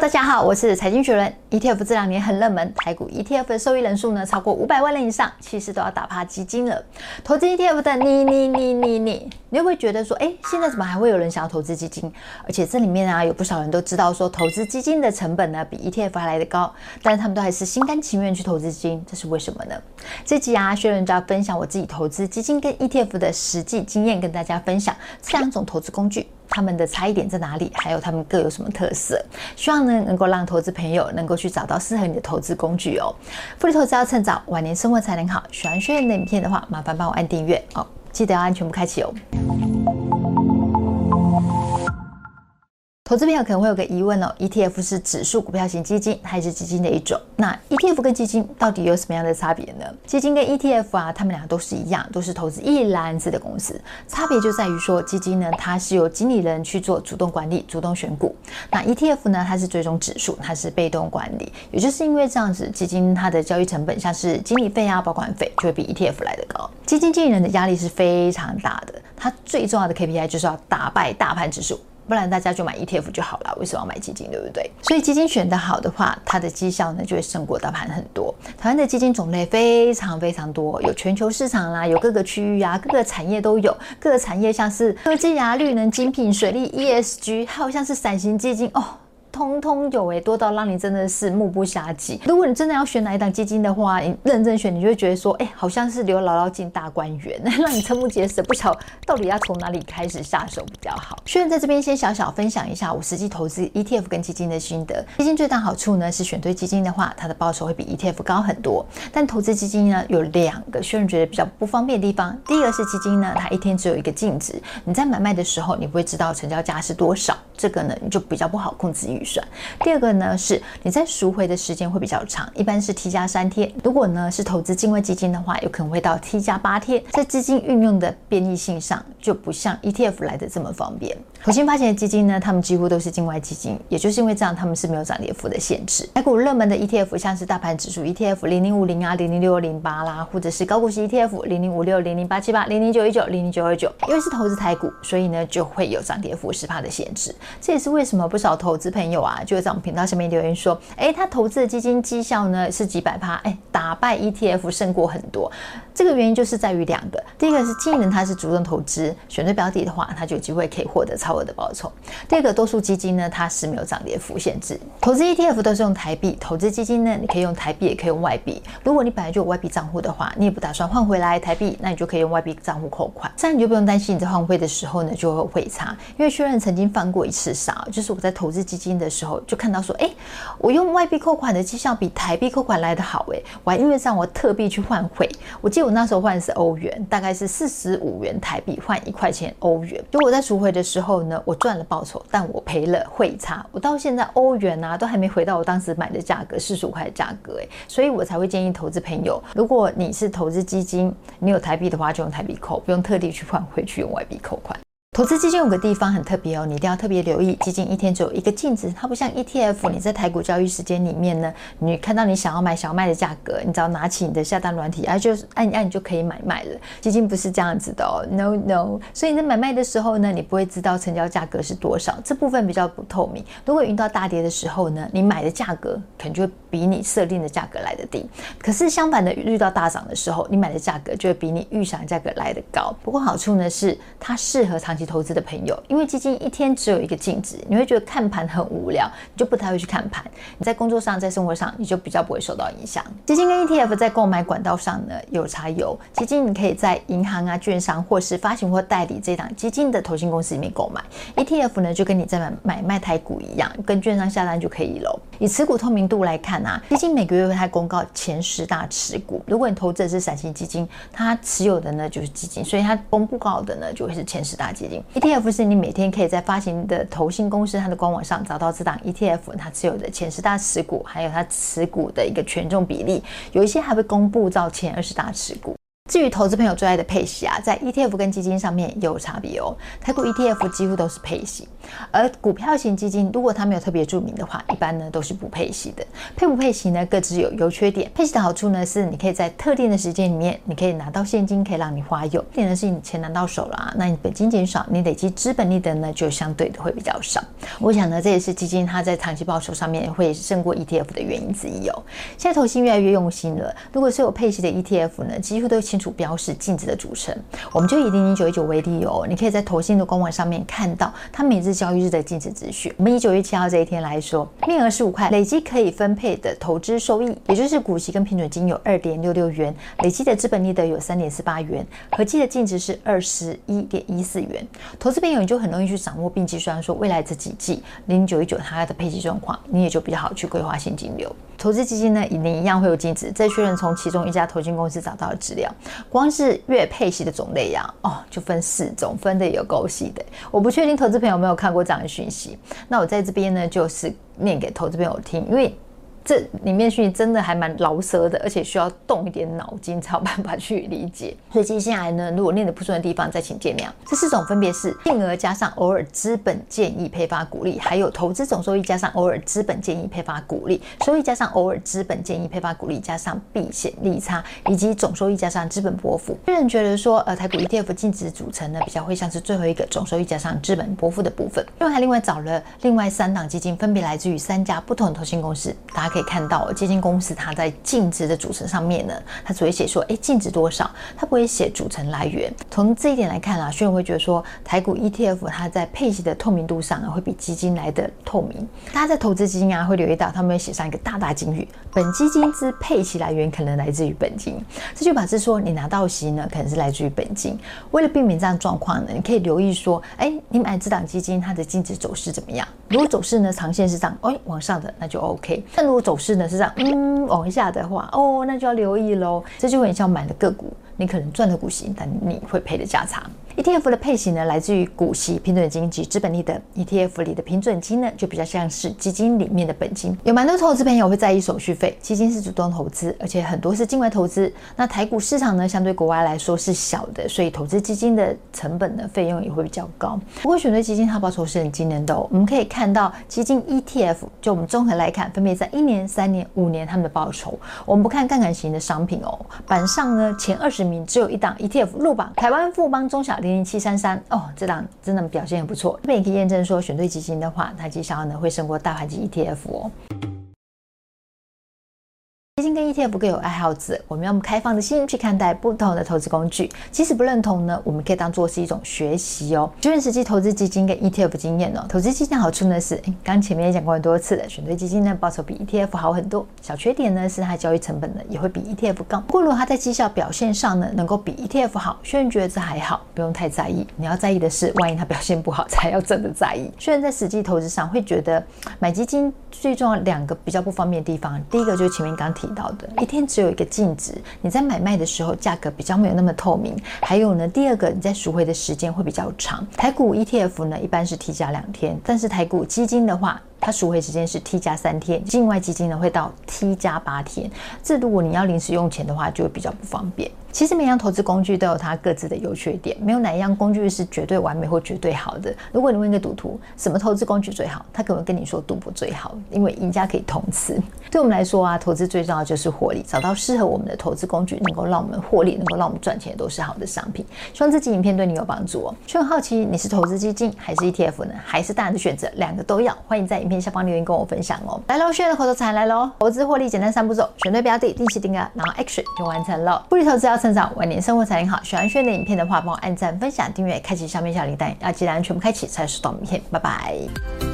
大家好，我是财经学人。ETF 这两年很热门，台股 ETF 的受益人数呢超过五百万人以上，其实都要打趴基金了。投资 ETF 的你你你你你，你会觉得说，哎，现在怎么还会有人想要投资基金？而且这里面啊，有不少人都知道说，投资基金的成本呢比 ETF 还来得高，但是他们都还是心甘情愿去投资基金，这是为什么呢？这集啊，学人就要分享我自己投资基金跟 ETF 的实际经验，跟大家分享这两种投资工具。他们的差异点在哪里？还有他们各有什么特色？希望呢能够让投资朋友能够去找到适合你的投资工具哦。福利投资要趁早，晚年生活才能好。喜欢学员的影片的话，麻烦帮我按订阅哦，记得要按全部开启哦。投资朋友可能会有个疑问哦，ETF 是指数股票型基金还是基金的一种？那 ETF 跟基金到底有什么样的差别呢？基金跟 ETF 啊，他们俩都是一样，都是投资一篮子的公司，差别就在于说，基金呢它是由经理人去做主动管理、主动选股，那 ETF 呢它是追踪指数，它是被动管理。也就是因为这样子，基金它的交易成本像是经理费啊、保管费就会比 ETF 来得高。基金经理人的压力是非常大的，它最重要的 KPI 就是要打败大盘指数。不然大家就买 ETF 就好了，为什么要买基金，对不对？所以基金选得好的话，它的绩效呢就会胜过大盘很多。台湾的基金种类非常非常多，有全球市场啦，有各个区域啊，各个产业都有。各个产业像是科技啊、绿能、精品、水利、ESG，还有像是伞型基金哦。通通有诶，多到让你真的是目不暇接。如果你真的要选哪一档基金的话，你认真选，你就会觉得说，哎，好像是刘姥姥进大观园，让你瞠目结舌，不晓到底要从哪里开始下手比较好。学员在这边先小小分享一下我实际投资 ETF 跟基金的心得。基金最大好处呢是选对基金的话，它的报酬会比 ETF 高很多。但投资基金呢有两个学员觉得比较不方便的地方。第一个是基金呢，它一天只有一个净值，你在买卖的时候你不会知道成交价是多少，这个呢你就比较不好控制预算。第二个呢是你在赎回的时间会比较长，一般是 T 加三天。如果呢是投资境外基金的话，有可能会到 T 加八天。在资金运用的便利性上，就不像 ETF 来的这么方便。投信发行的基金呢，他们几乎都是境外基金，也就是因为这样，他们是没有涨跌幅的限制。台股热门的 ETF 像是大盘指数 ETF 零零五零啊、零零六二零八啦，或者是高股息 ETF 零零五六、零零八七八、零零九一九、零零九二九，因为是投资台股，所以呢就会有涨跌幅十趴的限制。这也是为什么不少投资朋友啊，就在我们频道下面留言说，哎，他投资的基金绩效呢是几百趴，哎，打败 ETF 胜过很多。这个原因就是在于两个，第一个是经理人他是主动投资，选对标的的话，他就有机会可以获得超超额的报酬。第二个，多数基金呢，它是没有涨跌幅限制。投资 ETF 都是用台币，投资基金呢，你可以用台币，也可以用外币。如果你本来就有外币账户的话，你也不打算换回来台币，那你就可以用外币账户扣款，这样你就不用担心你在换汇的时候呢就会汇差。因为确认曾经犯过一次傻，就是我在投资基金的时候就看到说，哎，我用外币扣款的绩效比台币扣款来得好，哎，我还因为这样我特币去换汇，我记得我那时候换的是欧元，大概是四十五元台币换一块钱欧元。就我在赎回的时候我赚了报酬。但我赔了汇差，我到现在欧元啊都还没回到我当时买的价格四十五块的价格诶，所以我才会建议投资朋友，如果你是投资基金，你有台币的话就用台币扣，不用特地去换回去用外币扣款。投资基金有个地方很特别哦，你一定要特别留意。基金一天只有一个净值，它不像 ETF，你在台股交易时间里面呢，你看到你想要买小卖的价格，你只要拿起你的下单软体，啊，就按一按就可以买卖了。基金不是这样子的哦，no no。所以你在买卖的时候呢，你不会知道成交价格是多少，这部分比较不透明。如果遇到大跌的时候呢，你买的价格可能就比你设定的价格来得低。可是相反的，遇到大涨的时候，你买的价格就会比你预想价格来得高。不过好处呢是它适合长期投资的朋友，因为基金一天只有一个净值，你会觉得看盘很无聊，你就不太会去看盘。你在工作上，在生活上，你就比较不会受到影响。基金跟 ETF 在购买管道上呢有差有，基金你可以在银行啊、券商或是发行或代理这档基金的投信公司里面购买，ETF 呢就跟你在买买卖台股一样，跟券商下单就可以喽。以持股透明度来看啊，基金每个月会它公告前十大持股，如果你投资的是散型基金，它持有的呢就是基金，所以它公布告的呢就会是前十大基金。ETF 是你每天可以在发行的投信公司它的官网上找到这档 ETF，它持有的前十大持股，还有它持股的一个权重比例，有一些还会公布到前二十大持股。至于投资朋友最爱的配息啊，在 ETF 跟基金上面也有差别哦。台股 ETF 几乎都是配息，而股票型基金如果它没有特别注明的话，一般呢都是不配息的。配不配息呢，各自有优缺点。配息的好处呢，是你可以在特定的时间里面，你可以拿到现金，可以让你花用。点呢是你钱拿到手了啊，那你本金减少，你累积资本利得呢就相对的会比较少。我想呢，这也是基金它在长期报酬上面会胜过 ETF 的原因之一哦。现在投信越来越用心了，如果是有配息的 ETF 呢，几乎都清楚标示净值的组成。我们就以零零九一九为例哦，你可以在投信的官网上面看到它每日交易日的净值资讯。我们以九月七号这一天来说，面额十五块，累积可以分配的投资收益，也就是股息跟平准金有二点六六元，累积的资本利得有三点四八元，合计的净值是二十一点一四元。投资朋友你就很容易去掌握并计算说未来这几季零零九一九它的配息状况，你也就比较好去规划现金流。投资基金呢，你一样会有净值。再确认从其中一家投金公司找到的资料，光是月配息的种类呀，哦，就分四种，分的也有够细的。我不确定投资朋友有没有看过这样的讯息，那我在这边呢，就是念给投资朋友听，因为。这里面讯息真的还蛮饶舌的，而且需要动一点脑筋才有办法去理解。所以接下来呢，如果念得不顺的地方，再请见谅。这四种分别是净额加上偶尔资本建议配发股利，还有投资总收益加上偶尔资本建议配发股利，收益加上偶尔资本建议配发股利加上避险利差，以及总收益加上资本波幅。个人觉得说，呃，台股 ETF 净值组成呢，比较会像是最后一个总收益加上资本波幅的部分。因为还另外找了另外三档基金，分别来自于三家不同的投信公司，大家可以看到基金公司它在净值的组成上面呢，它只会写说，哎，净值多少，它不会写组成来源。从这一点来看啊，轩伟会觉得说，台股 ETF 它在配息的透明度上啊，会比基金来的透明。大家在投资基金啊，会留意到他们会写上一个大大警语：本基金之配息来源可能来自于本金。这就表示说，你拿到息呢，可能是来自于本金。为了避免这样状况呢，你可以留意说，哎，你买这档基金它的净值走势怎么样？如果走势呢，长线是这样，哎，往上的那就 OK。但如果走势呢，是这样，嗯，往下的话，哦，那就要留意喽。这就很像买的个股，你可能赚的股息，但你会赔的价差。ETF 的配型呢，来自于股息、平准金及资本利得。ETF 里的平准金呢，就比较像是基金里面的本金。有蛮多投资朋友会在意手续费，基金是主动投资，而且很多是境外投资。那台股市场呢，相对国外来说是小的，所以投资基金的成本呢，费用也会比较高。不过选对基金，它报酬是很惊人的哦。我们可以看到基金 ETF，就我们综合来看，分别在一年、三年、五年他们的报酬。我们不看杠杆型的商品哦，板上呢前二十名只有一档 ETF 入榜，台湾富邦中小零七三三哦，这档真的表现很不错。那也可以验证说，选对基金的话，它绩效呢会胜过大盘级 ETF 哦。基金跟 ETF 各有爱好者，我们要用开放的心去看待不同的投资工具。即使不认同呢，我们可以当做是一种学习哦。就用实际投资基金跟 ETF 经验哦，投资基金好处呢是，刚前面也讲过很多次的，选对基金呢报酬比 ETF 好很多。小缺点呢是它交易成本呢也会比 ETF 高。不过如果它在绩效表现上呢能够比 ETF 好，虽然觉得这还好，不用太在意。你要在意的是，万一它表现不好，才要真的在意。虽然在实际投资上会觉得买基金最重要两个比较不方便的地方，第一个就是前面刚提。到的一天只有一个净值，你在买卖的时候价格比较没有那么透明。还有呢，第二个你在赎回的时间会比较长。台股 ETF 呢一般是 T 加两天，但是台股基金的话，它赎回时间是 T 加三天，境外基金呢会到 T 加八天。这如果你要临时用钱的话，就会比较不方便。其实每样投资工具都有它各自的优缺点，没有哪一样工具是绝对完美或绝对好的。如果你问一个赌徒什么投资工具最好，他可能跟你说赌博最好，因为赢家可以通吃。对我们来说啊，投资最重要就是获利，找到适合我们的投资工具，能够让我们获利，能够让我们赚钱，都是好的商品。希望这期影片对你有帮助哦。就很好奇你是投资基金还是 ETF 呢？还是大人的选择？两个都要。欢迎在影片下方留言跟我分享哦。来喽，炫的口头禅来喽，投资获利简单三步骤：选对标的，定期定额，然后 action 就完成了。不离投资要。成长，晚年生活才能好。喜欢轩的影片的话，帮我按赞、分享、订阅，开启下面小铃铛，要记得全部开启才收到影片。拜拜。